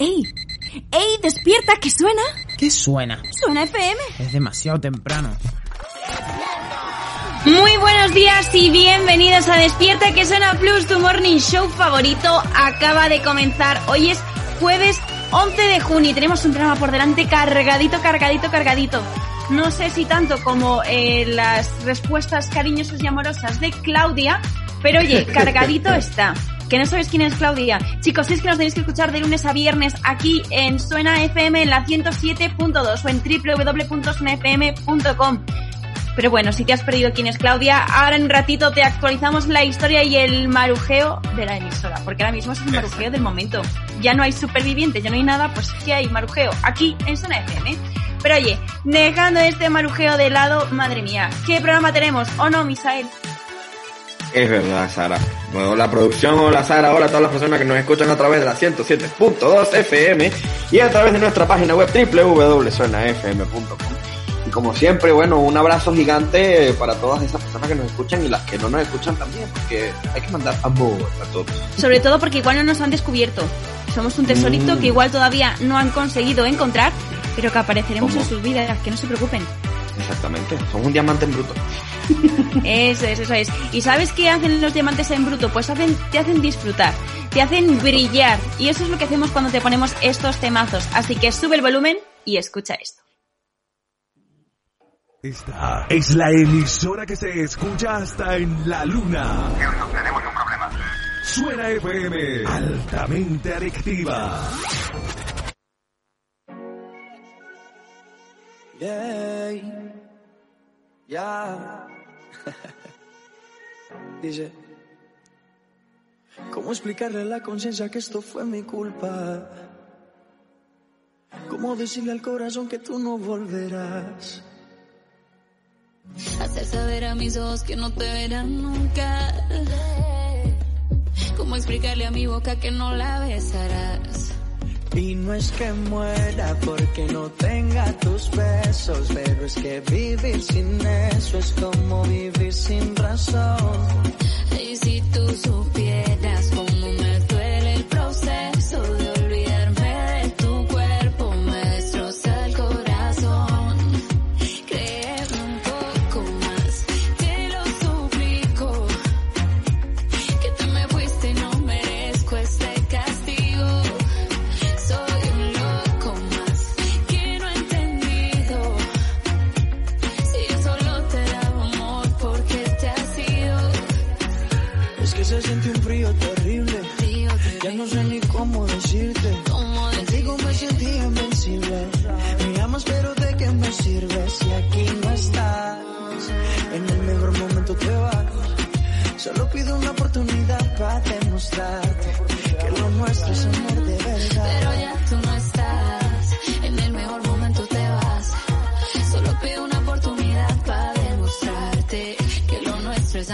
¡Ey! ¡Ey! ¡Despierta! ¿Qué suena? ¿Qué suena? Suena FM. Es demasiado temprano. Muy buenos días y bienvenidos a Despierta que suena Plus, tu morning show favorito. Acaba de comenzar. Hoy es jueves 11 de junio y tenemos un programa por delante cargadito, cargadito, cargadito. No sé si tanto como eh, las respuestas cariñosas y amorosas de Claudia, pero oye, cargadito está. Que no sabéis quién es Claudia. Chicos, es que nos tenéis que escuchar de lunes a viernes aquí en Suena FM en la 107.2 o en www.suenafm.com. Pero bueno, si te has perdido quién es Claudia, ahora en ratito te actualizamos la historia y el marujeo de la emisora, porque ahora mismo es el marujeo del momento. Ya no hay supervivientes, ya no hay nada, pues ¿qué hay? Marujeo, aquí en Zona FM. Pero oye, dejando este marujeo de lado, madre mía, ¿qué programa tenemos? ¿O no, Misael? Es verdad, Sara. Bueno, la producción, hola Sara, hola a todas las personas que nos escuchan a través de la 107.2 FM y a través de nuestra página web www.zonafm.com. Y como siempre, bueno, un abrazo gigante para todas esas personas que nos escuchan y las que no nos escuchan también, porque hay que mandar amor a todos. Sobre todo porque igual no nos han descubierto. Somos un tesorito Mm. que igual todavía no han conseguido encontrar, pero que apareceremos ¿Cómo? en sus vidas, que no se preocupen. Exactamente, somos un diamante en bruto. Eso es, eso es. ¿Y sabes qué hacen los diamantes en bruto? Pues hacen, te hacen disfrutar, te hacen brillar. Y eso es lo que hacemos cuando te ponemos estos temazos. Así que sube el volumen y escucha esto. Esta es la emisora que se escucha hasta en la luna. tenemos un problema. Suena FM, altamente adictiva. Yeah. Ya. Dice. ¿Cómo explicarle a la conciencia que esto fue mi culpa? ¿Cómo decirle al corazón que tú no volverás? Hacer saber a mis ojos que no te verán nunca. ¿Cómo explicarle a mi boca que no la besarás? Y no es que muera porque no tenga tus besos, pero es que vivir sin eso es como vivir sin razón. Y si tú supieras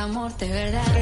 amor de verdad.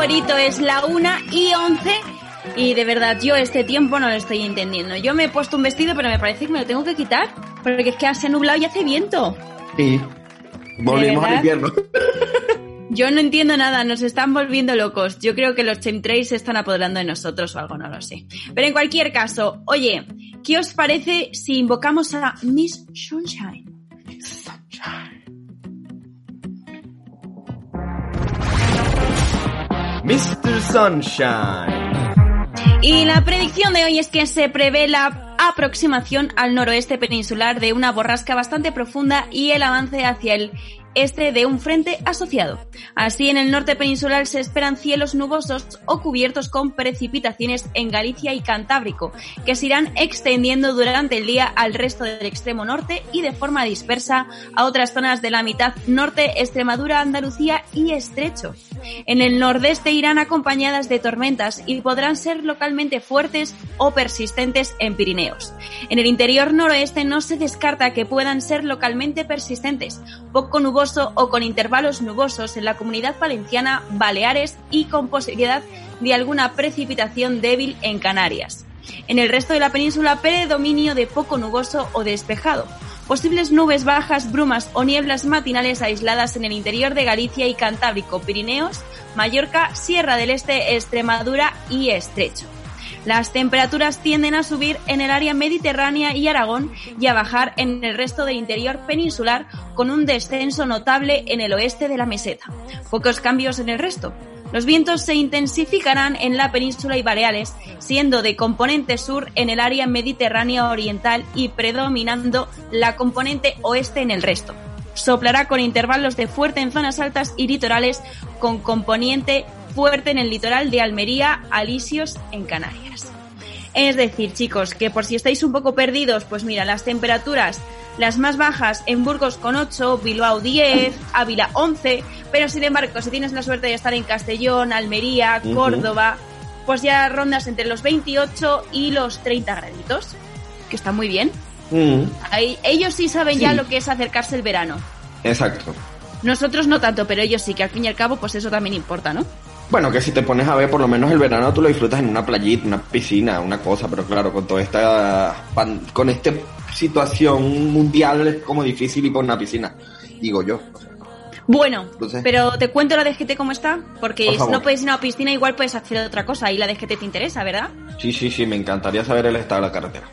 Favorito. Es la 1 y 11. Y de verdad, yo este tiempo no lo estoy entendiendo. Yo me he puesto un vestido, pero me parece que me lo tengo que quitar. Porque es que se ha nublado y hace viento. Sí. Volvimos al invierno. Yo no entiendo nada, nos están volviendo locos. Yo creo que los chemtrails se están apoderando de nosotros o algo, no lo sé. Pero en cualquier caso, oye, ¿qué os parece si invocamos a Miss Sunshine? Mr. Sunshine. Y la predicción de hoy es que se prevé la aproximación al noroeste peninsular de una borrasca bastante profunda y el avance hacia el este de un frente asociado. Así, en el norte peninsular se esperan cielos nubosos o cubiertos con precipitaciones en Galicia y Cantábrico, que se irán extendiendo durante el día al resto del extremo norte y de forma dispersa a otras zonas de la mitad norte, Extremadura, Andalucía y Estrecho. En el nordeste irán acompañadas de tormentas y podrán ser localmente fuertes o persistentes en Pirineos. En el interior noroeste no se descarta que puedan ser localmente persistentes, poco nuboso o con intervalos nubosos en la comunidad valenciana, Baleares y con posibilidad de alguna precipitación débil en Canarias. En el resto de la península predominio de poco nuboso o despejado. Posibles nubes bajas, brumas o nieblas matinales aisladas en el interior de Galicia y Cantábrico, Pirineos, Mallorca, Sierra del Este, Extremadura y Estrecho. Las temperaturas tienden a subir en el área mediterránea y Aragón y a bajar en el resto del interior peninsular con un descenso notable en el oeste de la meseta. Pocos cambios en el resto. Los vientos se intensificarán en la península y Baleares, siendo de componente sur en el área mediterránea oriental y predominando la componente oeste en el resto. Soplará con intervalos de fuerte en zonas altas y litorales, con componente fuerte en el litoral de Almería, Alisios, en Canarias. Es decir, chicos, que por si estáis un poco perdidos, pues mira, las temperaturas, las más bajas en Burgos con 8, Bilbao 10, Ávila 11, pero sin embargo, si tienes la suerte de estar en Castellón, Almería. Córdoba, pues ya rondas entre los 28 y los 30 graditos, que está muy bien. Mm, Ahí, ellos sí saben ya lo que es acercarse el verano. exacto. Nosotros no tanto, pero ellos sí, que al fin y al cabo, pues eso también importa, ¿no? Bueno, que si te pones a ver, por lo menos el verano tú lo disfrutas en una playita, una piscina, una cosa, pero claro, con toda esta con esta situación mundial es como difícil ir por una piscina, digo yo. Bueno, Entonces- pero te cuento la DGT cómo está, porque Por si no puedes ir a una piscina, igual puedes hacer otra cosa y la DGT te interesa, ¿verdad? Sí, sí, sí, me encantaría saber el estado de la carretera.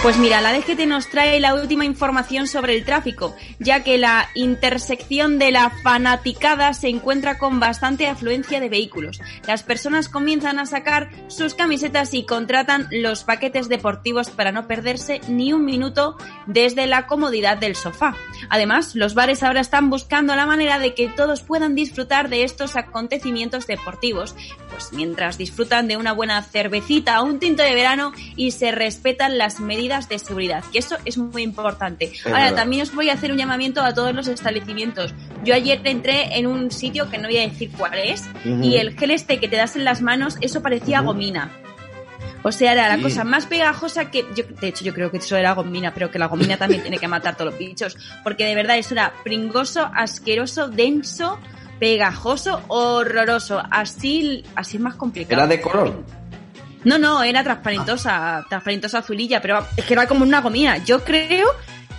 Pues mira, la DGT nos trae la última información sobre el tráfico, ya que la intersección de la fanaticada se encuentra con bastante afluencia de vehículos. Las personas comienzan a sacar sus camisetas y contratan los paquetes deportivos para no perderse ni un minuto desde la comodidad del sofá. Además, los bares ahora están buscando la manera de que todos puedan disfrutar de estos acontecimientos deportivos, pues mientras disfrutan de una buena cervecita o un tinto de verano y se respetan las medidas de seguridad, que eso es muy importante. Ahora, verdad. también os voy a hacer un llamamiento a todos los establecimientos. Yo ayer entré en un sitio que no voy a decir cuál es y el gel este que te das en las manos, eso parecía gomina. O sea, era la Sí. cosa más pegajosa que... Yo, de hecho, yo creo que eso era gomina, pero que la gomina también tiene que matar todos los bichos. Porque de verdad eso era pringoso, asqueroso, denso, pegajoso, horroroso. Así, así es más complicado. ¿Era de color? No, no, era transparentosa, transparentosa azulilla, pero es que era como una gomina. Yo creo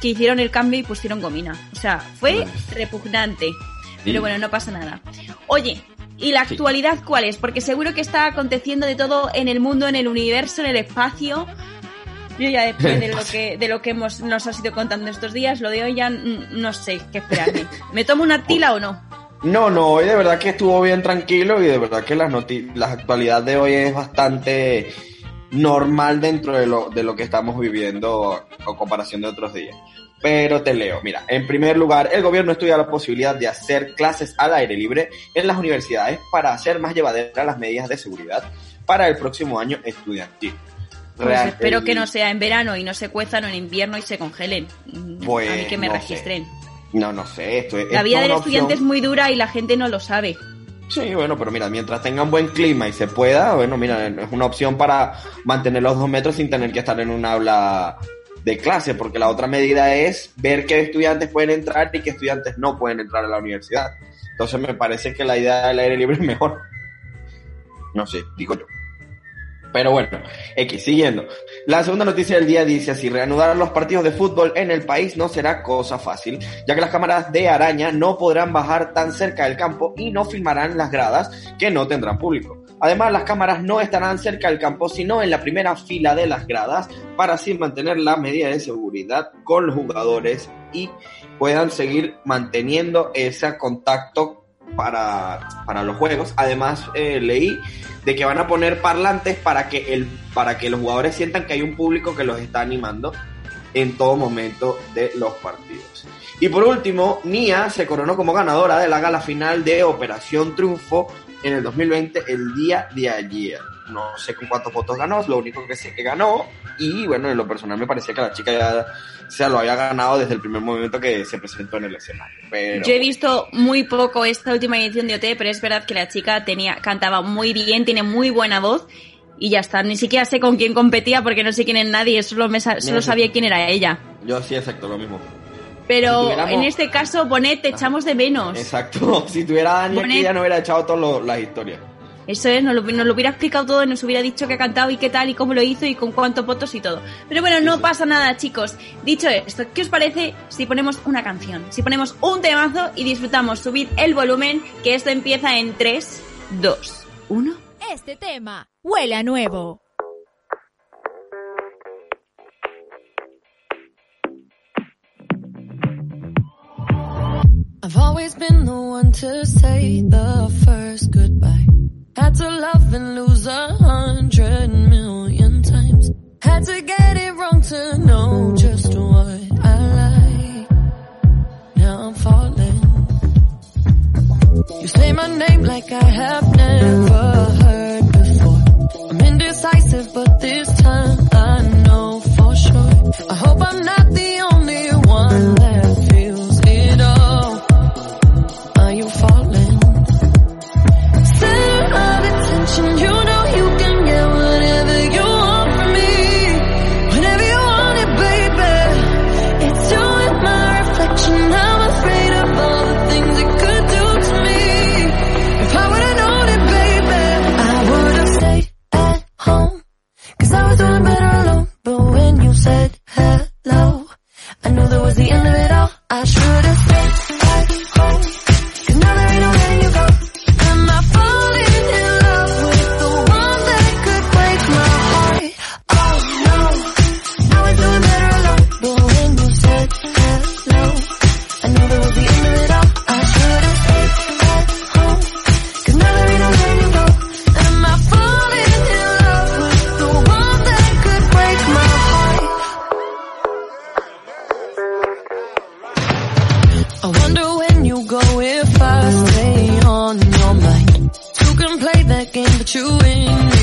que hicieron el cambio y pusieron gomina. O sea, fue repugnante. Sí. Pero bueno, no pasa nada. Oye, ¿y la Sí. actualidad cuál es? Porque seguro que está aconteciendo de todo en el mundo, en el universo, en el espacio. Yo ya después de lo que, de lo que hemos, nos has ido contando estos días, lo de hoy ya no sé qué esperarme. ¿Me tomo una tila o no? No, no, hoy de verdad que estuvo bien tranquilo y de verdad que las la actualidad de hoy es bastante normal dentro de lo, de lo que estamos viviendo a comparación de otros días. Pero te leo, mira, en primer lugar, el gobierno estudia la posibilidad de hacer clases al aire libre en las universidades para hacer más llevaderas las medidas de seguridad para el próximo año estudiantil. Pues espero que no sea en verano y no se cuezan o en invierno y se congelen. Pues, a mí que me no sé. No, no sé, esto es... La vida del estudiante es muy dura y la gente no lo sabe. Sí, bueno, pero mira, mientras tengan buen clima y se pueda, bueno, mira, es una opción para mantener los dos metros sin tener que estar en un aula de clase, porque la otra medida es ver qué estudiantes pueden entrar y qué estudiantes no pueden entrar a la universidad. Entonces me parece que la idea del aire libre es mejor. No sé, digo yo. Pero bueno, X, siguiendo. La segunda noticia del día dice así, reanudar los partidos de fútbol en el país no será cosa fácil, ya que las cámaras de araña no podrán bajar tan cerca del campo y no filmarán las gradas que no tendrán público. Además, las cámaras no estarán cerca del campo, sino en la primera fila de las gradas, para así mantener la medida de seguridad con los jugadores y puedan seguir manteniendo ese contacto para, para los juegos. Además, eh, leí de que van a poner parlantes para que, el, para que los jugadores sientan que hay un público que los está animando en todo momento de los partidos. Y por último, Nia se coronó como ganadora de la gala final de Operación Triunfo en el 2020, el día de ayer. No sé con cuántos votos ganó, lo único que sé que ganó. Y bueno, en lo personal me parecía que la chica ya se lo había ganado desde el primer momento que se presentó en el escenario. Pero... Yo he visto muy poco esta última edición de OT, pero es verdad que la chica tenía, cantaba muy bien, tiene muy buena voz y ya está. Ni siquiera sé con quién competía porque no sé quién es nadie, solo, me, solo sabía quién era ella. Yo sí, exacto, lo mismo. Pero Si tuviéramos- en este caso, Bonet, te echamos de menos. Exacto. Si tuviera Dani aquí, ya no hubiera echado todas las historias. Eso es, nos lo, nos lo hubiera explicado todo, nos hubiera dicho qué ha cantado y qué tal y cómo lo hizo y con cuántos votos y todo. Pero bueno, no pasa nada, chicos. Dicho esto, ¿qué os parece si ponemos una canción? Si ponemos un temazo y disfrutamos, subid el volumen, que esto empieza en 3, 2, 1. Este tema huele a nuevo. I've always been the one to say the first goodbye. not a loving loser. but you win.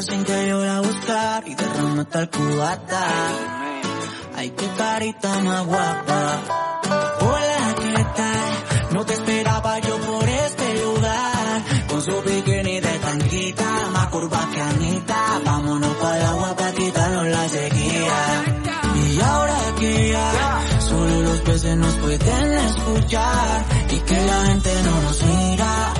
Sin que yo la buscar y derramó tal cubata. Ay, qué carita más guapa. Hola, ¿qué tal? No te esperaba yo por este lugar. Con su bikini de tanquita, más curva que Anita. Vámonos para la agua para quitarnos la sequía. Y ahora que ya solo los peces nos pueden escuchar y que la gente no nos mira,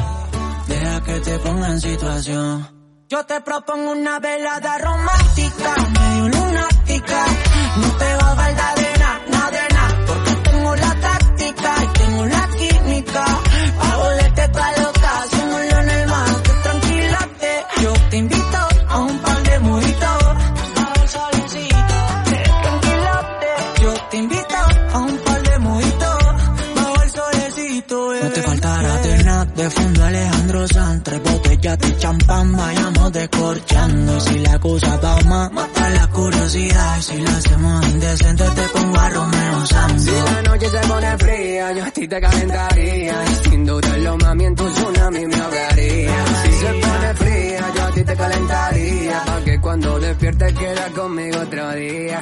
deja que te ponga en situación. Yo te propongo una velada romántica, medio lunática, no te va a faltar conmigo otro día.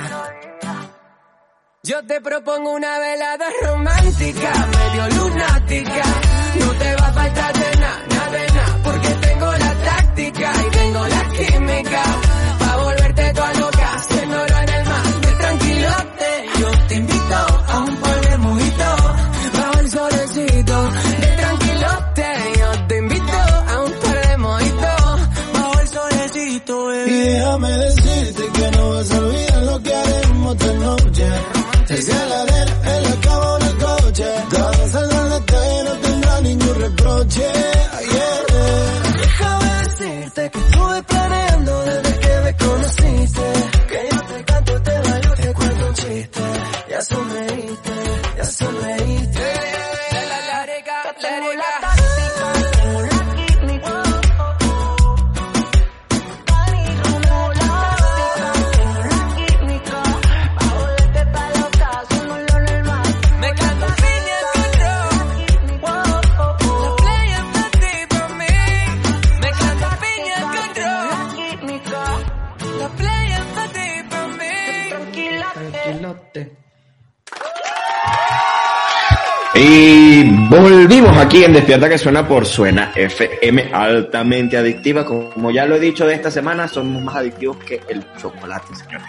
Yo te propongo una velada romántica, medio lunática. No te va a faltar de nada, nada, porque tengo la táctica y tengo la química. Volvimos aquí en Despierta que suena por Suena FM altamente adictiva. Como ya lo he dicho de esta semana, somos más adictivos que el chocolate, señores.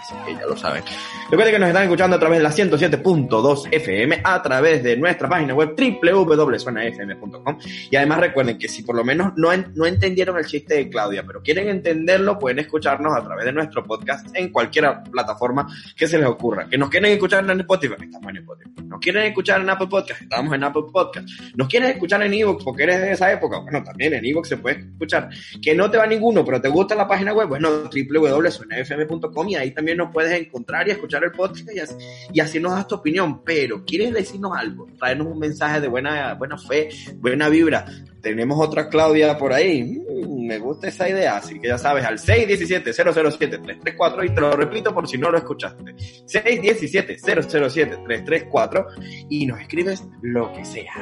Así que ya lo saben. Recuerden que nos están escuchando a través de la 107.2 FM, a través de nuestra página web www.suenafm.com. Y además recuerden que si por lo menos no, no entendieron el chiste de Claudia, pero quieren entenderlo, pueden escucharnos a través de nuestro podcast en cualquier plataforma que se les ocurra. Que nos quieren escuchar en Spotify, estamos en Spotify. Nos quieren escuchar en Apple Podcast, estamos en Apple Podcast. Nos quieren escuchar en Evox porque eres de esa época, bueno, también en Evox se puede escuchar. Que no te va ninguno, pero te gusta la página web, bueno, www.suenafm.com y ahí también nos puedes encontrar y escuchar el podcast y así, y así nos das tu opinión. Pero, ¿quieres decirnos algo? Traernos un mensaje de buena, buena fe, buena vibra. Tenemos otra Claudia por ahí. Mm, me gusta esa idea, así que ya sabes, al 617-007-334 y te lo repito por si no lo escuchaste. 617-007-334 y nos escribes lo que sea.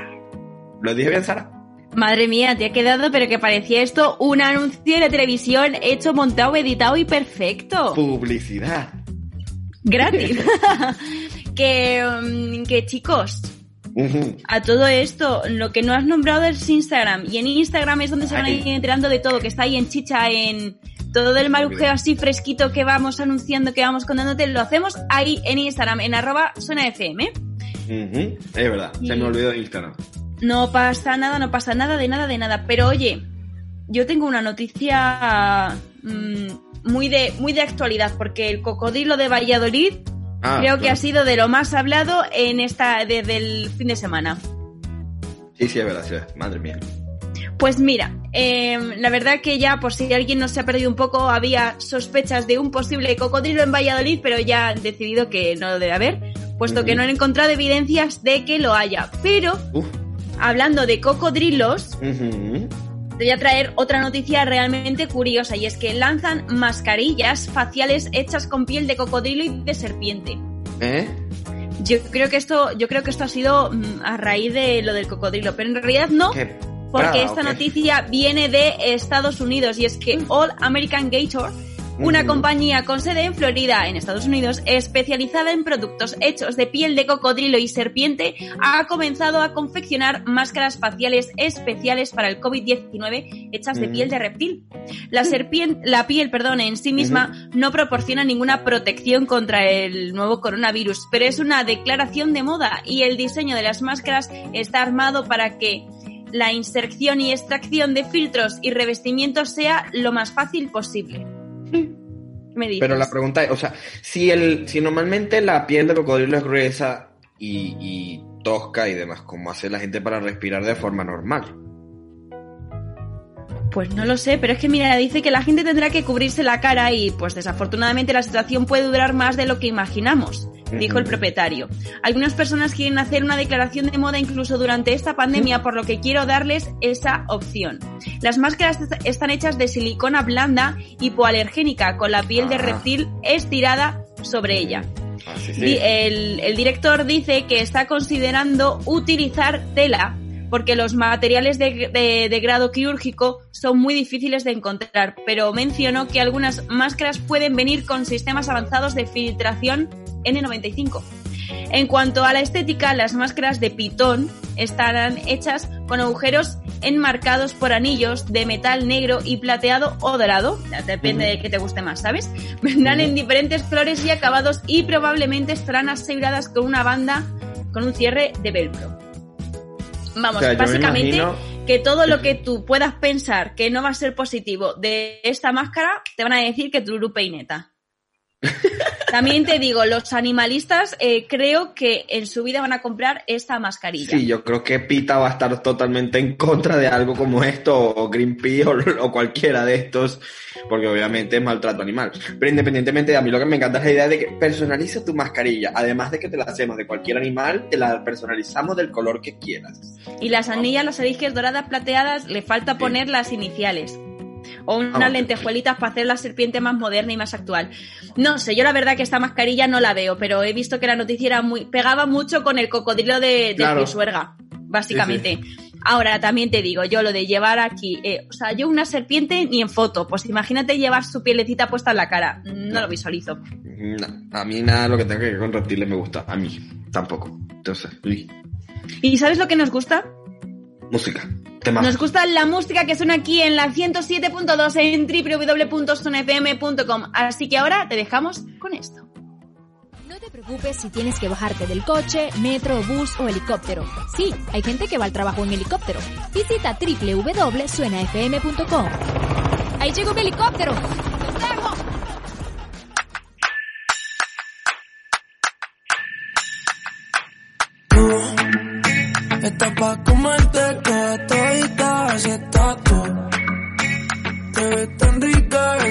¿Lo dije bien, Sara? Madre mía, te ha quedado, pero que parecía esto un anuncio de televisión hecho, montado, editado y perfecto. Publicidad. Gratis. que, mm, que chicos, A todo esto, lo que no has nombrado es Instagram. Y en Instagram es donde se van a ir enterando de todo, que está ahí en chicha, en todo el marujeo así fresquito que vamos anunciando, que vamos contándote. Lo hacemos ahí en Instagram, en arroba suena FM. Es verdad, se me olvidó Instagram. No pasa nada, no pasa nada, de nada, de nada. Pero oye, yo tengo una noticia mm, muy, de, muy de actualidad, porque el cocodrilo de Valladolid Ah, creo que ha sido de lo más hablado en esta desde el fin de semana. Sí, sí, es verdad, sí, madre mía. Pues mira, Eh, la verdad que ya, por si alguien no se ha perdido un poco, había sospechas de un posible cocodrilo en Valladolid, pero ya han decidido que no lo debe haber, puesto que no han encontrado evidencias de que lo haya. Pero, hablando de cocodrilos. Te voy a traer otra noticia realmente curiosa, y es que lanzan mascarillas faciales hechas con piel de cocodrilo y de serpiente. ¿Eh? Yo creo que esto, yo creo que esto ha sido mm, a raíz de lo del cocodrilo, pero en realidad no, ¿Qué? porque esta noticia viene de Estados Unidos y es que All American Gator, una compañía con sede en Florida, en Estados Unidos, especializada en productos hechos de piel de cocodrilo y serpiente, ha comenzado a confeccionar máscaras faciales especiales para el COVID-19 hechas de Ujú. piel de reptil. La piel perdón, en sí misma no proporciona ninguna protección contra el nuevo coronavirus, pero es una declaración de moda y el diseño de las máscaras está armado para que la inserción y extracción de filtros y revestimientos sea lo más fácil posible. Me dices. Pero la pregunta es, o sea, si el, si normalmente la piel de cocodrilo es gruesa y, y tosca y demás, ¿cómo hace la gente para respirar de forma normal? Pues no lo sé, pero es que mira, dice que la gente tendrá que cubrirse la cara y pues desafortunadamente la situación puede durar más de lo que imaginamos, dijo el propietario. Algunas personas quieren hacer una declaración de moda incluso durante esta pandemia, por lo que quiero darles esa opción. Las máscaras est- están hechas de silicona blanda hipoalergénica con la piel de Ah. reptil estirada sobre ella. Sí. El, el director dice que está considerando utilizar tela porque los materiales de, de- de grado quirúrgico son muy difíciles de encontrar, pero mencionó que algunas máscaras pueden venir con sistemas avanzados de filtración N95. En cuanto a la estética, las máscaras de pitón estarán hechas con agujeros enmarcados por anillos de metal negro y plateado o dorado, depende de qué te guste más, ¿sabes? Vendrán en diferentes colores y acabados y probablemente estarán aseguradas con una banda con un cierre de velcro. Vamos, O sea, básicamente imagino- que todo lo que tú puedas pensar que no va a ser positivo de esta máscara, te van a decir que tururú peineta. También te digo, los animalistas eh, creo que en su vida van a comprar esta mascarilla. Sí, yo creo que PITA va a estar totalmente en contra de algo como esto, o Greenpeace, o, o cualquiera de estos, porque obviamente es maltrato animal. Pero independientemente, a mí lo que me encanta es la idea de que personaliza tu mascarilla. Además de que te la hacemos de cualquier animal, te la personalizamos del color que quieras. Y las anillas, las eliges doradas plateadas, le falta poner las iniciales. O unas Vamos. lentejuelitas para hacer la serpiente más moderna y más actual. No sé, yo la verdad que esta mascarilla no la veo, pero he visto que la noticia era muy, pegaba mucho con el cocodrilo de, de Claro. Pisuerga, básicamente. Ahora, también te digo, yo lo de llevar aquí, eh, o sea, yo una serpiente ni en foto, pues imagínate llevar su pielecita puesta en la cara, no lo visualizo. No, a mí nada lo que tenga que ver con reptiles me gusta. A mí tampoco. Entonces, uy, ¿Y sabes lo que nos gusta? música. Nos gusta la música que suena aquí en la 107.2 en www.sonfm.com. Así que ahora te dejamos con esto. No te preocupes si tienes que bajarte del coche, metro, bus o helicóptero. Sí, hay gente que va al trabajo en helicóptero. Visita www.suenafm.com. ¡Ahí llegó mi helicóptero!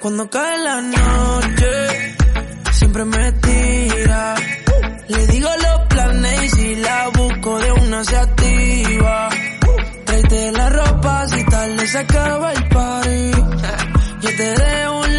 Cuando cae la noche, siempre me tira. Le digo los planes y si la busco de una se activa. Tráete la ropa si tarde se acaba el party. Yo te dejo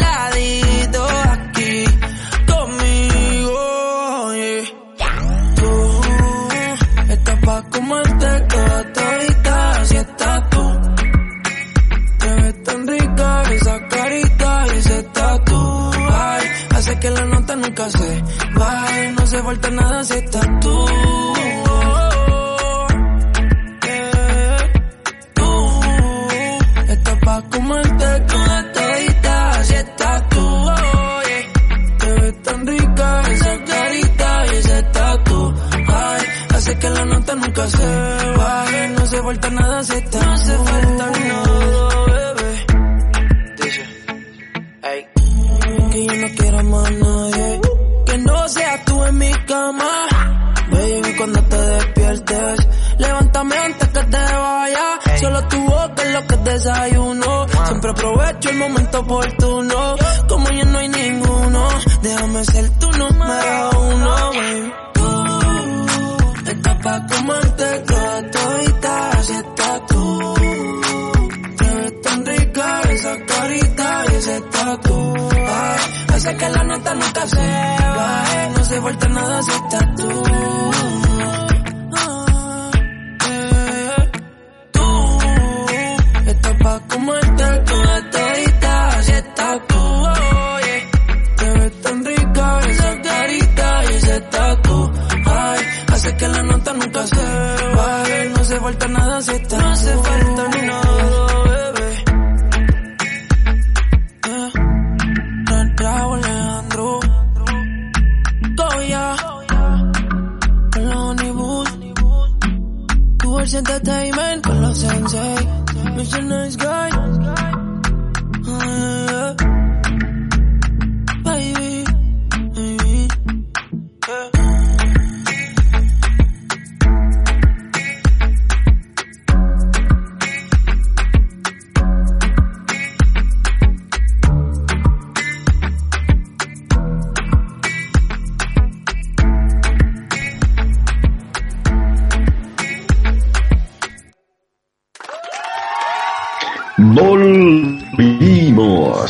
no se falta nada si estás tú. Yeah, tú. Estás pa' comerte toda todita si estás tú. Te ves tan rica esa carita y ese tatu. Ay, hace que la nota nunca se baje. No se falta nada si estás No se falta desayuno. Siempre aprovecho el momento oportuno. Como ya no hay ninguno, déjame ser tu número uno, baby. Tú estás pa' comerte toda todita, así estás tú. Te ves tan rica esa carita y ese tatu. Ay, hace que la nota nunca se va. No se falta nada si estás tú. Falta nada se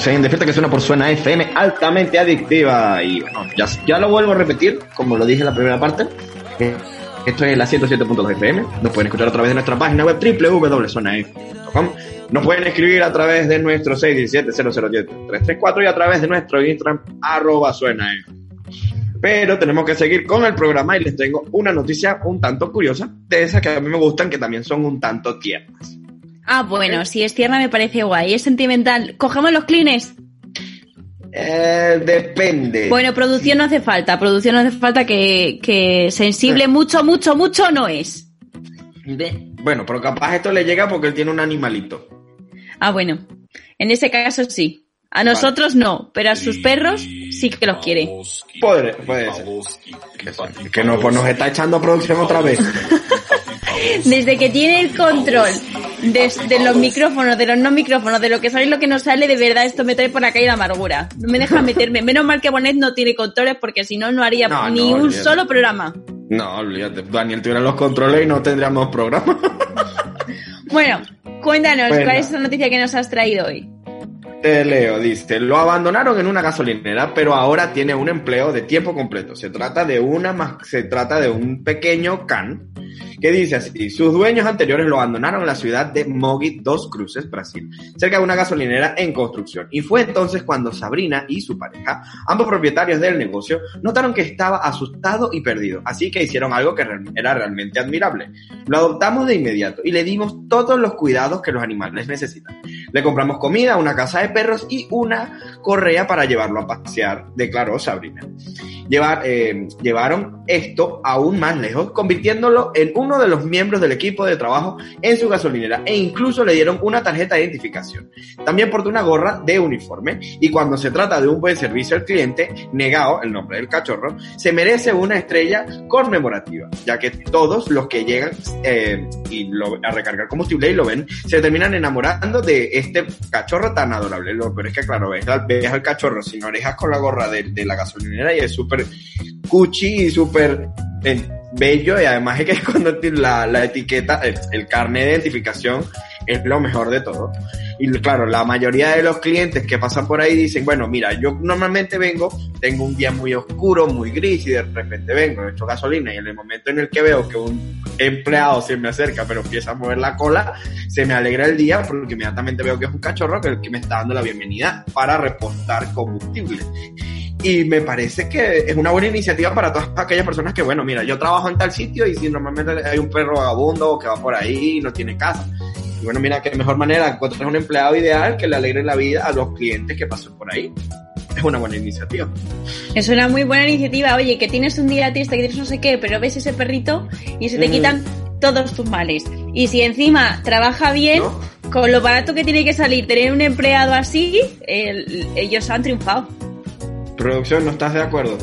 Volvimos en Despierta que suena por Suena FM altamente adictiva. Y ya, lo vuelvo a repetir, como lo dije en la primera parte. que Esto es la 107.2 FM. Nos pueden escuchar a través de nuestra página web www.zonaf.com. Nos pueden escribir a través de nuestro 617-007-334 y a través de nuestro Instagram arroba suena Pero tenemos que seguir con el programa y les tengo una noticia un tanto curiosa, de esas que a mí me gustan, que también son un tanto tiernas. Ah, bueno, si es tierna me parece guay. Es sentimental. ¿Cogemos los clines? Eh, depende. Bueno, producción no hace falta. Producción no hace falta que, que sensible mucho, mucho, mucho no es. Bueno, pero capaz esto le llega porque él tiene un animalito. Ah, bueno. En ese caso sí. A nosotros no, pero a sus perros sí que los quiere. Puede, puede ser. Que, que no, pues nos está echando producción otra vez. Desde que tiene el control de, de los micrófonos, de los no micrófonos, de lo que sale y lo que no sale, de verdad esto me trae por la calle de amargura. No me deja meterme. Menos mal que Bonet no tiene controles porque si no, no haría No, ni no, un olvídate. solo programa. No, olvídate. Daniel tuviera los controles y no tendríamos programa. Bueno, cuéntanos, Bueno. ¿cuál es la noticia que nos has traído hoy? Te leo, dice, lo abandonaron en una gasolinera, pero ahora tiene un empleo de tiempo completo. Se trata de una se trata de un pequeño can que dice así, sus dueños anteriores lo abandonaron en la ciudad de Mogi dos Cruces, Brasil, cerca de una gasolinera en construcción. Y fue entonces cuando Sabrina y su pareja, ambos propietarios del negocio, notaron que estaba asustado y perdido, así que hicieron algo que era realmente admirable. Lo adoptamos de inmediato y le dimos todos los cuidados que los animales necesitan. Le compramos comida, una casa de perros y una correa para llevarlo a pasear, declaró Sabrina. Llevar, eh, llevaron esto aún más lejos, convirtiéndolo en uno de los miembros del equipo de trabajo en su gasolinera e incluso le dieron una tarjeta de identificación. También portó una gorra de uniforme y cuando se trata de un buen servicio al cliente, negado el nombre del cachorro, se merece una estrella conmemorativa, ya que todos los que llegan eh, y lo, a recargar combustible y lo ven, se terminan enamorando de este cachorro tan adorable. Lo es que, claro, ves, ves al cachorro sin orejas con la gorra de, la gasolinera y es súper cuchi y súper bello y además es que cuando la, la etiqueta, el, el carnet de identificación es lo mejor de todo. Y claro, la mayoría de los clientes que pasan por ahí dicen, bueno, mira, yo normalmente vengo, tengo un día muy oscuro, muy gris y de repente vengo, echo gasolina y en el momento en el que veo que un empleado se me acerca pero empieza a mover la cola, se me alegra el día porque inmediatamente veo que es un cachorro que, que me está dando la bienvenida para repostar combustible. Y me parece que es una buena iniciativa para todas aquellas personas que, bueno, mira, yo trabajo en tal sitio y si normalmente hay un perro vagabundo que va por ahí y no tiene casa. Y bueno, mira, qué mejor manera encontrar un empleado ideal que le alegre la vida a los clientes que pasen por ahí. Es una buena iniciativa. Es una muy buena iniciativa. Oye, que tienes un día triste, que tienes no sé qué, pero ves ese perrito y se te Mm. quitan todos tus males. Y si encima trabaja bien, con lo barato que tiene que salir tener un empleado así, el- ellos han triunfado. Producción, ¿no estás de acuerdo?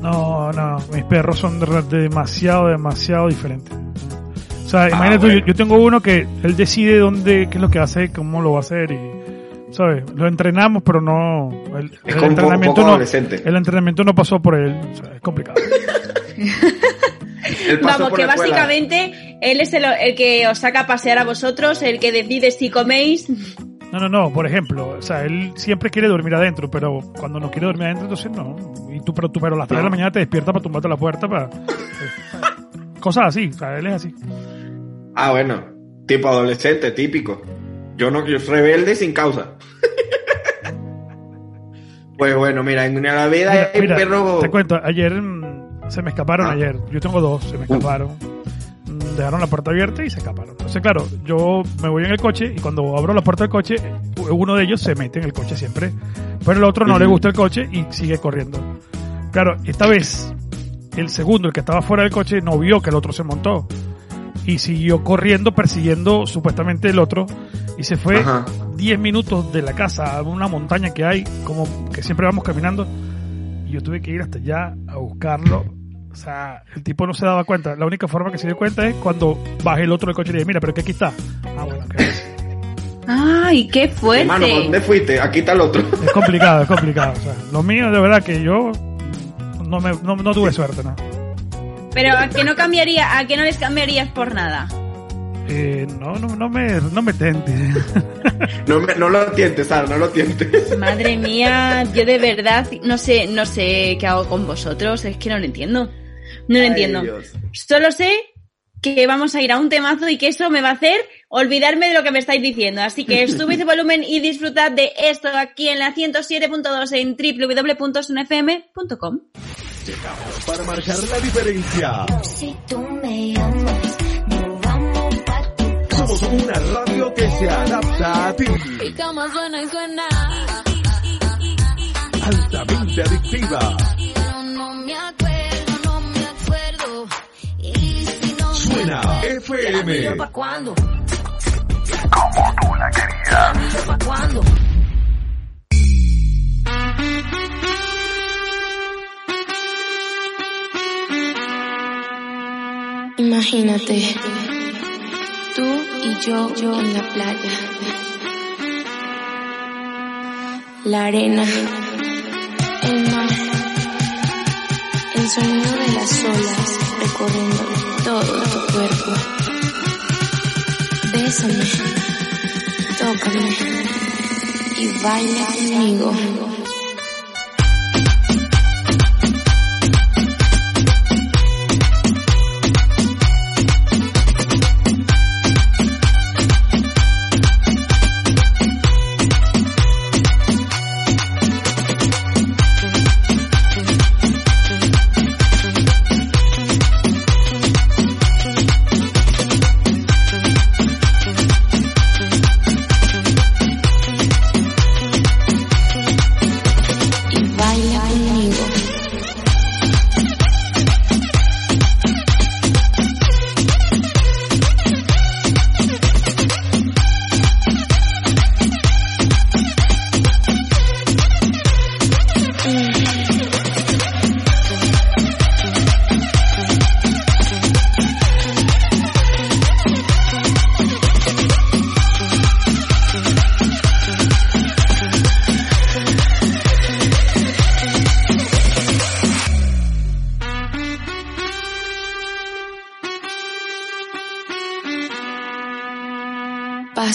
No, no, mis perros son de- demasiado, demasiado diferentes. O sea, Ah, imagínate, bueno. yo, yo tengo uno que él decide dónde, qué es lo que hacer, cómo lo va a hacer y, ¿sabes? Lo entrenamos, pero no, el, Es el como un poco- entrenamiento poco no, adolescente. el entrenamiento no pasó por él, o sea, es complicado. Vamos, que escuela. básicamente él es el, el que os saca a pasear a vosotros, el que decide si coméis. No, no, no, por ejemplo, o sea, él siempre quiere dormir adentro, pero cuando no quiere dormir adentro, entonces no. Y tú, pero tú, pero a las 3 de la mañana te despiertas para tumbarte la puerta para... Cosas así, o sea, él es así. Ah, bueno. Tipo adolescente, típico. Yo no, yo soy rebelde sin causa. pues bueno, mira, en la vida Mira, hay mira, perro. te cuento, ayer mm, se me escaparon Ah. ayer. Yo tengo dos, se me escaparon. Dejaron la puerta abierta y se escaparon. Entonces, claro, yo me voy en el coche y cuando abro la puerta del coche, uno de ellos se mete en el coche siempre. Pero el otro no Ujú. le gusta el coche y sigue corriendo. Claro, esta vez, el segundo, el que estaba fuera del coche, no vio que el otro se montó. Y siguió corriendo, persiguiendo supuestamente el otro. Y se fue Ajá. 10 minutos de la casa a una montaña que hay, como que siempre vamos caminando. Y yo tuve que ir hasta allá a buscarlo. O sea, el tipo no se daba cuenta. La única forma que se dio cuenta es cuando bajé el otro del coche y le dije, mira, pero que aquí está. Ah, bueno, ¡Ay, qué fuerte! Hermano, ¿por dónde fuiste? Aquí está el otro. es complicado, es complicado. O sea, lo mío, de verdad, que yo no, me, no, no tuve suerte, ¿no? Pero a que no cambiaría, a que no les cambiarías por nada. Eh, no, no, no me, no me tente. No, me- no lo tientes, Sara, no lo tientes. Madre mía, yo de verdad no sé, no sé qué hago con vosotros, es que no lo entiendo. No lo Ay, entiendo. Dios. Solo sé que vamos a ir a un temazo y que eso me va a hacer olvidarme de lo que me estáis diciendo. Así que subid el volumen y disfrutad de esto aquí en la 107.2 en www.sunfm.com. Para marcar la diferencia, Si tú me llamas, nos vamos pa' tu somos una radio que se adapta a ti. Mi cama suena y suena. Altamente adictiva. Pero no me FM. Como tú la querías. Imagínate, tú y yo, yo en la playa. La arena, el mar, el sonido de las olas recorriendo todo tu cuerpo. Bésame, tócame y baila conmigo.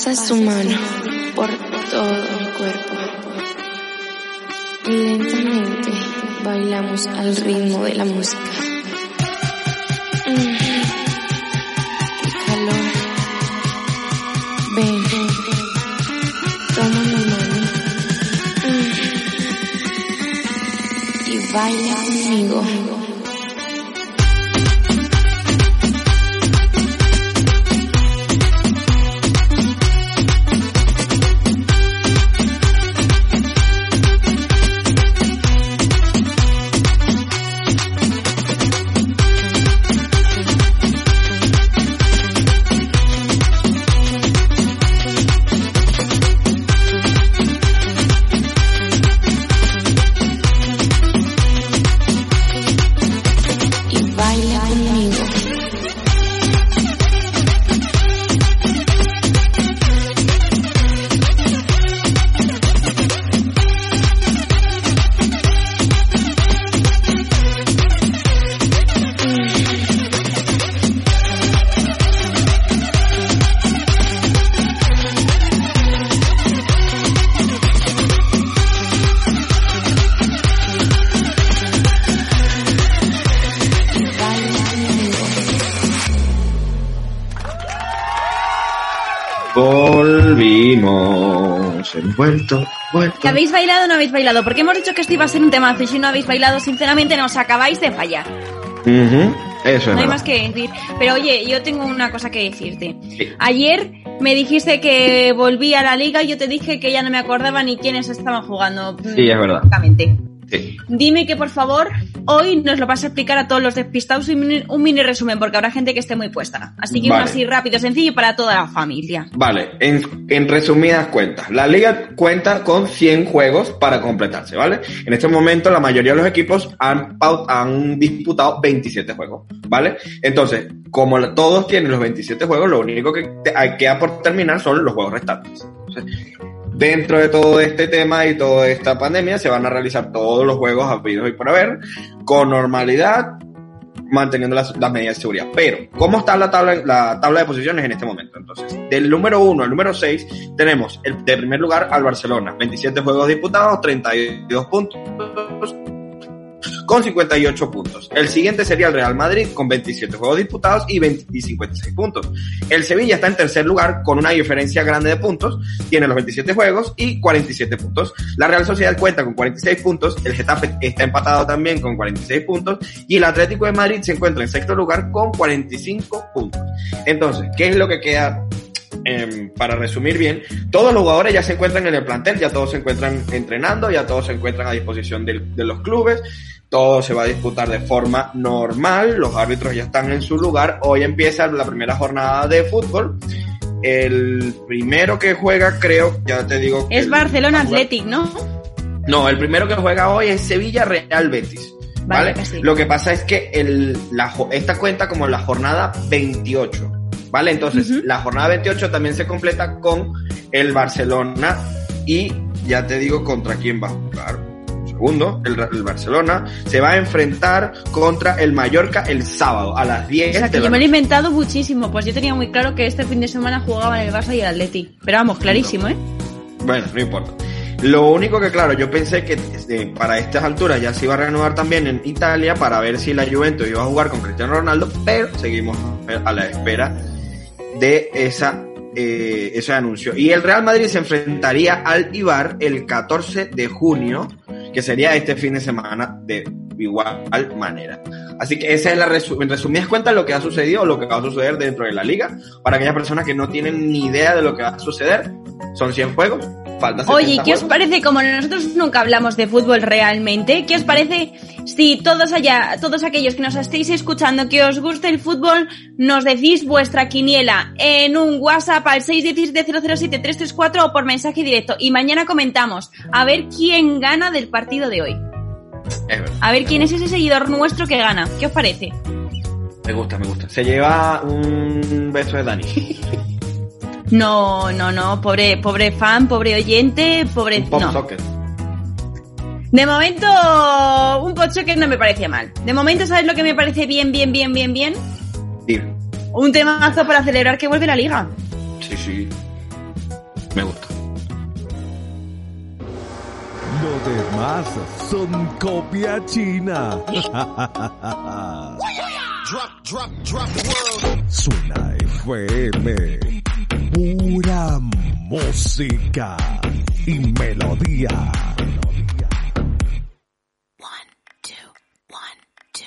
Pasa su mano por todo mi cuerpo. Y lentamente bailamos al ritmo de la música. Mm, ¡Qué calor! Ven, toma mi mano. Mm, y baila conmigo. Volvimos. Hemos vuelto, vuelto. ¿Que habéis bailado o no habéis bailado? Porque hemos dicho que esto iba a ser un temazo y si no habéis bailado, sinceramente nos acabáis de fallar. Eso es No hay verdad. más que decir. Pero oye, yo tengo una cosa que decirte. Ayer me dijiste que volví a la liga y yo te dije que ya no me acordaba ni quiénes estaban jugando. Sí, es verdad. Sí. Dime que por favor hoy nos lo vas a explicar a todos los despistados un mini, un mini resumen porque habrá gente que esté muy puesta. Así que Vale. uno así rápido, sencillo y para toda la familia. Vale, en, en resumidas cuentas, la liga cuenta con 100 juegos para completarse, ¿vale? En este momento la mayoría de los equipos han, disputado 27 juegos, ¿vale? Entonces, como todos tienen los 27 juegos, lo único que queda por terminar son los juegos restantes. Entonces, dentro de todo este tema y toda esta pandemia se van a realizar todos los juegos habidos y por haber con normalidad manteniendo las, medidas de seguridad. Pero, ¿cómo está la tabla, la tabla de posiciones en este momento? Entonces, del número 1 al número 6 tenemos el de primer lugar al Barcelona, 27 juegos disputados, 32 puntos con 58 puntos. El siguiente sería el Real Madrid con 27 juegos disputados y, 20 y 56 puntos. El Sevilla está en tercer lugar con una diferencia grande de puntos, tiene los 27 juegos y 47 puntos. La Real Sociedad cuenta con 46 puntos, el Getafe está empatado también con 46 puntos y el Atlético de Madrid se encuentra en sexto lugar con 45 puntos. Entonces, ¿qué es lo que queda em, para resumir bien, todos los jugadores ya se encuentran en el plantel, ya todos se encuentran entrenando, ya todos se encuentran a disposición de, los clubes, todo se va a disputar de forma normal, los árbitros ya están en su lugar, hoy empieza la primera jornada de fútbol, el primero que juega creo, ya te digo... Es el- Barcelona Athletic, ¿no? no, el primero que juega hoy es Sevilla Real Betis. Vale, ¿Vale? casi. Lo que pasa es que el, la, esta cuenta como la jornada 28. ¿Vale? Entonces, la jornada 28 también se completa con el Barcelona y ya te digo contra quién va a jugar. Un Segundo, el, el Barcelona se va a enfrentar contra el Mallorca el sábado a las 10 O sea, de que yo me lo he inventado muchísimo. Pues yo tenía muy claro que este fin de semana jugaban el Barça y el Atleti. Pero vamos, clarísimo, ¿eh? Bueno, no importa. Lo único que, claro, yo pensé que para estas alturas ya se iba a reanudar también en Italia para ver si la Juventus iba a jugar con Cristiano Ronaldo, pero seguimos a la espera de esa, eh, ese anuncio. Y el Real Madrid se enfrentaría al Ibar el 14 de junio, que sería este fin de semana de igual manera. Así que esa es la resu- en resumidas cuentas lo que ha sucedido o lo que va a suceder dentro de la liga. Para aquellas personas que no tienen ni idea de lo que va a suceder, son 100 juegos. Falta 70 Oye, ¿qué os parece? Como nosotros nunca hablamos de fútbol realmente, ¿qué os parece si todos allá, todos aquellos que nos estéis escuchando, que os guste el fútbol, nos decís vuestra quiniela en un WhatsApp al 617-007-334 o por mensaje directo? Y mañana comentamos a ver quién gana del partido de hoy. A ver quién es ese seguidor nuestro que gana. ¿Qué os parece? Me gusta, me gusta. Se lleva un beso de Dani. No, no, no, pobre, pobre fan, pobre oyente, pobre... Pop no. Socket. De momento, un pocho que no me parece mal. De momento, ¿sabes lo que me parece bien, bien, bien, bien, bien? Un temazo para celebrar que vuelve la liga. Sí, sí. Me gusta. Lo demás son copia china. Suena FM. Pura música y melodía. One, two, one, two,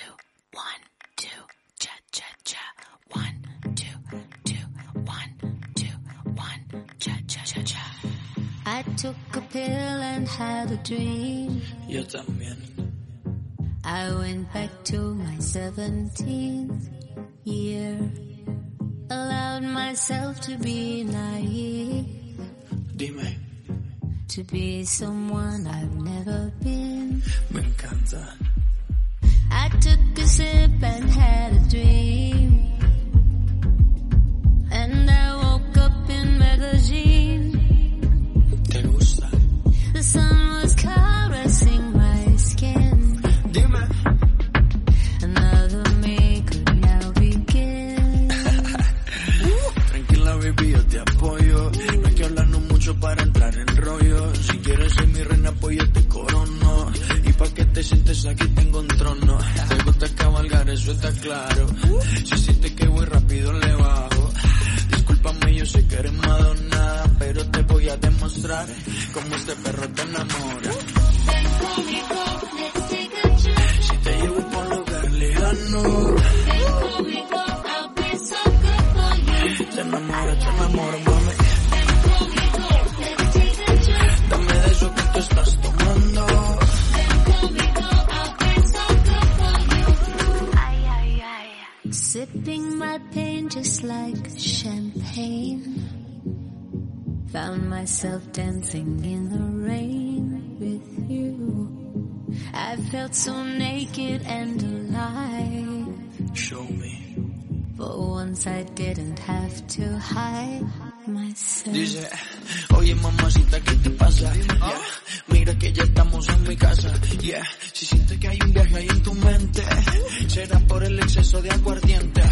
one, two, cha, cha, cha. One, two, two, one, two, one, cha, cha, cha, cha. I took a pill and had a dream. Yo también. I went back to my 17th year. Allowed myself to be naive. Dime, To be someone I've never been. me encanta. Myself dancing in the rain with you. I felt so naked and alive. Show me. For once I didn't have to hide myself. Dice, oye mamacita, ¿qué te pasa? Yeah, Mira que ya estamos en mi casa. Yeah, si sientes que hay viaje ahí en tu mente, será por el exceso de aguardiente.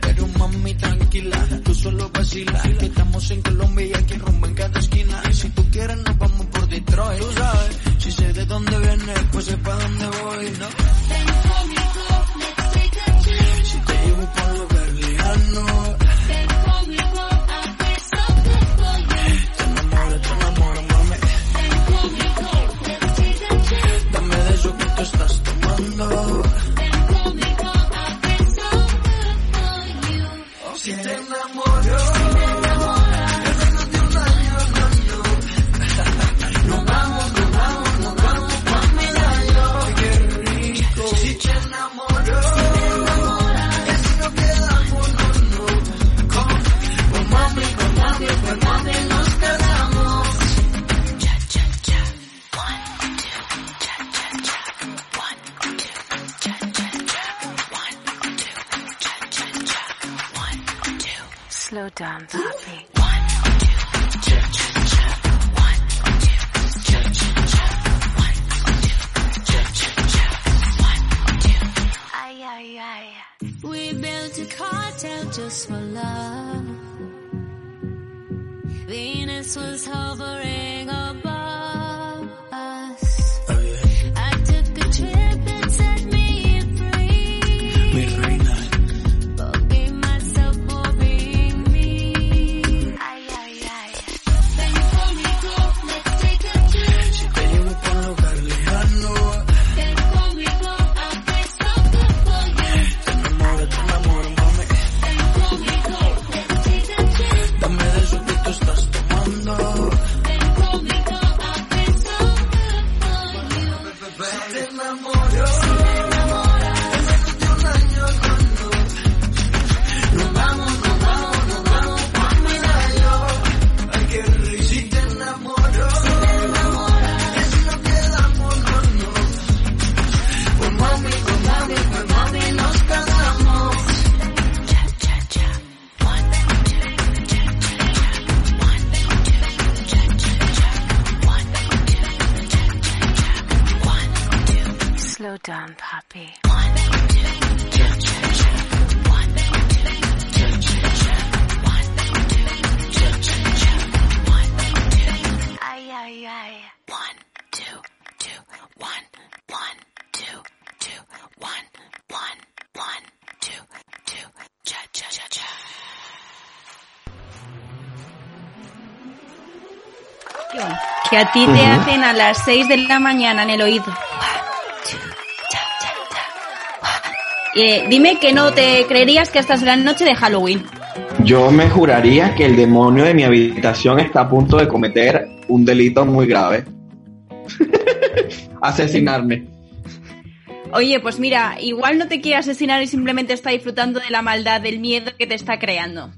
Pero mami, tranquila, tú solo vacila. Que estamos en Colombia y aquí rumbo en cada esquina. Si tú quieres, nos vamos por Detroit. Tú sabes, si sé de dónde vienes, pues sé pa' dónde voy, ¿no? Si te llevo por un lugar Que a ti te hacen a las 6 de la mañana en el oído. Eh, dime que no te creerías que esta es la noche de Halloween. Yo me juraría que el demonio de mi habitación está a punto de cometer un delito muy grave. Asesinarme. Oye, pues mira, igual no te quiere asesinar y simplemente está disfrutando de la maldad, del miedo que te está creando.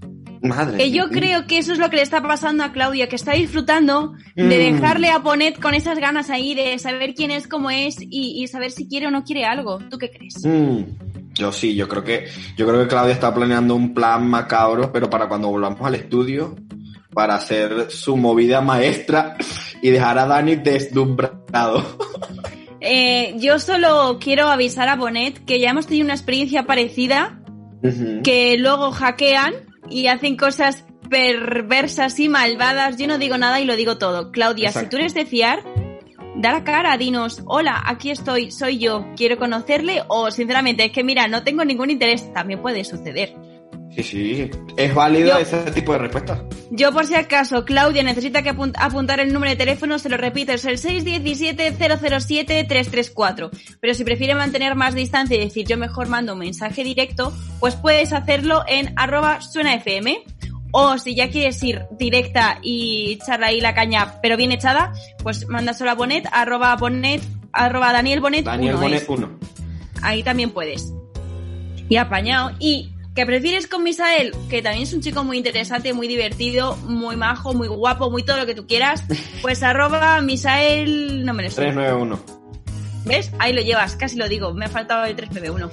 Madre. Que yo creo que eso es lo que le está pasando a Claudia, que está disfrutando de Mm. dejarle a Ponet con esas ganas ahí de saber quién es, cómo es y, y saber si quiere o no quiere algo. ¿Tú qué crees? Mm, Yo sí, yo creo que yo creo que Claudia está planeando un plan macabro, pero para cuando volvamos al estudio, para hacer su movida maestra y dejar a Dani deslumbrado. Eh, yo solo quiero avisar a Bonet que ya hemos tenido una experiencia parecida, que luego hackean y hacen cosas perversas y malvadas. Yo no digo nada y lo digo todo. Claudia, si tú eres de fiar, da la cara, dinos, hola, aquí estoy, soy yo, quiero conocerle o sinceramente es que mira, no tengo ningún interés, también puede suceder. Sí, sí. Es válido Yo- ese tipo de respuesta. Yo por si acaso, Claudia necesita que apun- apuntar el número de teléfono, se lo repito, es el 617-007-334. Pero si prefiere mantener más distancia y decir yo mejor mando un mensaje directo, pues puedes hacerlo en arroba suenafm. O si ya quieres ir directa y echarle ahí la caña, pero bien echada, pues mándaselo a Bonet, arroba Bonet, arroba Daniel Bonet. Daniel uno Bonet es. 1. Ahí también puedes. Y apañado. Y que prefieres con Misael, que también es un chico muy interesante, muy divertido, muy majo, muy guapo, muy todo lo que tú quieras, pues arroba Misael, no me lo sé. 391. ¿Ves? Ahí lo llevas, casi lo digo, me ha faltado el 391.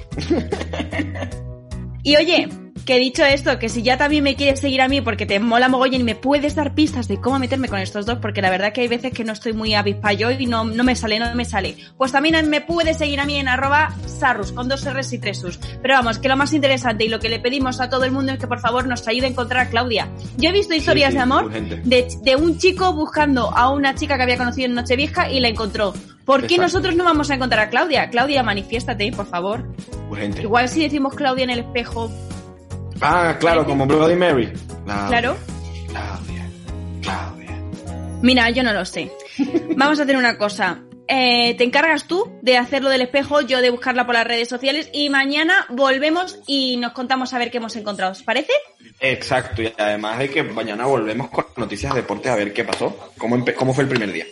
y oye, que he dicho esto, que si ya también me quieres seguir a mí porque te mola mogollón y me puedes dar pistas de cómo meterme con estos dos, porque la verdad que hay veces que no estoy muy avispa yo y no, no me sale, no me sale. Pues también me puedes seguir a mí en arroba sarrus, con dos R's y tres U's. Pero vamos, que lo más interesante y lo que le pedimos a todo el mundo es que por favor nos ayude a encontrar a Claudia. Yo he visto historias sí, de amor de, de un chico buscando a una chica que había conocido en Nochevieja y la encontró. ¿Por qué nosotros no vamos a encontrar a Claudia? Claudia, manifiéstate, por favor. Urgente. Igual si decimos Claudia en el espejo, Ah, claro, como Bloody Mary. Claudia, claro. Claudia. Claudia. Mira, yo no lo sé. Vamos a hacer una cosa. Eh, te encargas tú de hacerlo del espejo, yo de buscarla por las redes sociales y mañana volvemos y nos contamos a ver qué hemos encontrado. ¿Os parece? Exacto, y además de que mañana volvemos con noticias de deportes a ver qué pasó, cómo, cómo fue el primer día.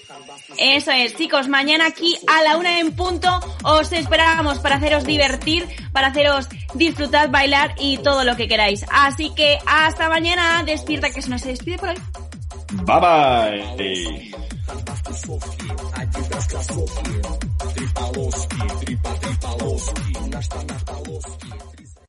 Eso es, chicos, mañana aquí a la una en punto os esperamos para haceros divertir, para haceros disfrutar, bailar y todo lo que queráis. Así que hasta mañana, despierta que no se despide por hoy. Bye bye.